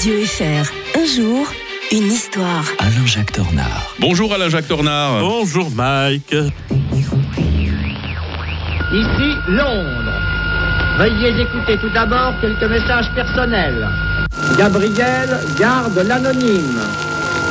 Radio FR. Un jour, une histoire. Alain-Jacques Tornard. Bonjour Alain-Jacques Tornard. Bonjour Mike. Ici Londres. Veuillez écouter tout d'abord quelques messages personnels. Gabriel garde l'anonyme.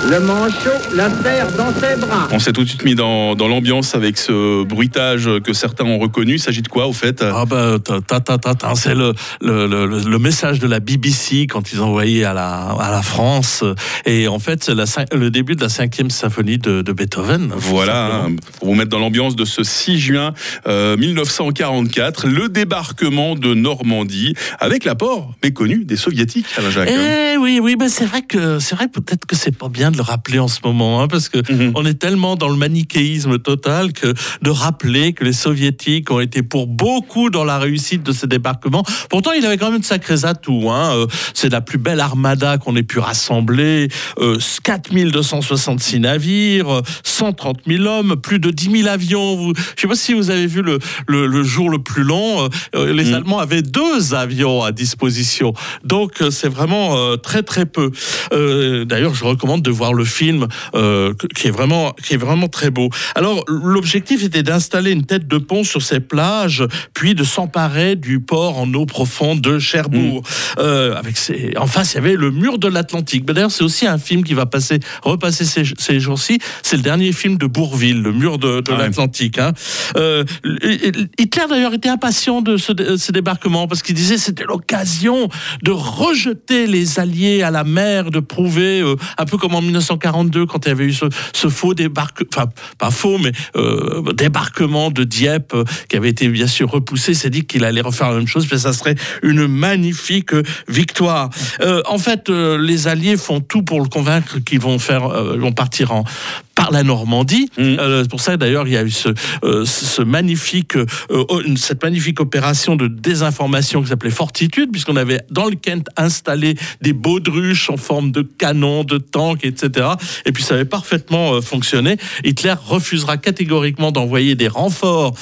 Le manchot la serre dans ses bras. On s'est tout de suite mis dans, dans l'ambiance avec ce bruitage que certains ont reconnu. Il s'agit de quoi au fait? Ah ben, ta, ta, ta, ta, ta, c'est le, le, le, le message de la BBC quand ils envoyaient à la, à la France. Et en fait, c'est le début de la cinquième symphonie de, de Beethoven. Voilà, hein, pour vous mettre dans l'ambiance de ce 6 juin euh, 1944, le débarquement de Normandie avec l'apport méconnu des soviétiques, Alain-Jacques. Eh oui, oui, ben c'est vrai que c'est vrai peut-être que c'est pas bien de le rappeler en ce moment, hein, parce que Mhm. on est tellement dans le manichéisme total que de rappeler que les soviétiques ont été pour beaucoup dans la réussite de ce débarquement. Pourtant, il avait quand même de sacrés atouts. Hein. Euh, C'est la plus belle armada qu'on ait pu rassembler. Euh, 4266 navires, euh, 130 000 hommes, plus de 10 000 avions. Vous- Je sais pas si vous avez vu le, le, le jour le plus long. euh, euh, les Mhm. Allemands avaient deux avions à disposition. Donc euh, c'est vraiment euh, très très peu. Euh, D'ailleurs, je recommande de voir le film euh, qui est vraiment qui est vraiment très beau. Alors l'objectif était d'installer une tête de pont sur ces plages, puis de s'emparer du port en eau profonde de Cherbourg. Euh, avec ses... En face, il y avait le mur de l'Atlantique. Mais D'ailleurs, c'est aussi un film qui va passer repasser ces, ces jours-ci. C'est le dernier film de Bourville, le mur de, de Ah l'Atlantique. hein. Euh, Hitler d'ailleurs était impatient de ce, de ce débarquement parce qu'il disait c'était l'occasion de rejeter les Alliés à la mer, de prouver euh, un peu comme en 1942 quand il y avait eu ce, faux débarquement, enfin pas faux mais euh, débarquement de Dieppe euh, qui avait été bien sûr repoussé. C'est dit qu'il allait refaire la même chose, mais ça serait une magnifique victoire. Euh, en fait, les Alliés font tout pour le convaincre qu'ils vont faire, vont partir en par la Normandie. Mhm. Euh, c'est pour ça d'ailleurs il y a eu ce, euh, ce magnifique, euh, cette magnifique opération de désinformation qui s'appelait Fortitude, puisqu'on avait dans le Kent installé des baudruches en forme de canons, de tanks, etc. Et puis ça avait parfaitement fonctionné. Hitler refusera catégoriquement d'envoyer des renforts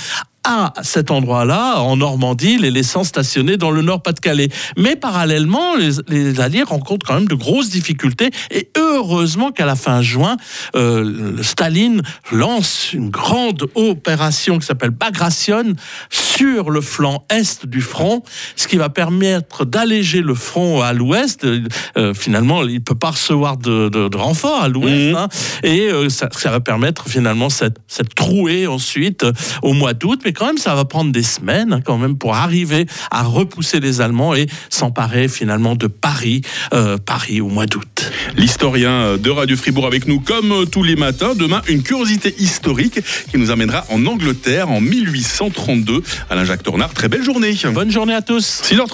à cet endroit-là, en Normandie, les laissant stationner dans le Nord-Pas-de-Calais. Mais parallèlement, les, les Alliés rencontrent quand même de grosses difficultés. Et heureusement qu'à la fin juin, euh, Staline lance une grande opération qui s'appelle Bagration sur le flanc est du front, ce qui va permettre d'alléger le front à l'ouest. Euh, finalement, il ne peut pas recevoir de, de, de renfort à l'ouest. Mhm. hein. et euh, ça, ça va permettre finalement cette, cette trouée ensuite au mois d'août. Mais quand même, ça va prendre des semaines hein, quand même pour arriver à repousser les Allemands et s'emparer finalement de Paris, euh, Paris au mois d'août. L'historien de Radio Fribourg avec nous comme tous les matins. Demain, une curiosité historique qui nous amènera en Angleterre en 1832. Alain-Jacques Tornard, très belle journée. Bonne journée à tous. 6h30.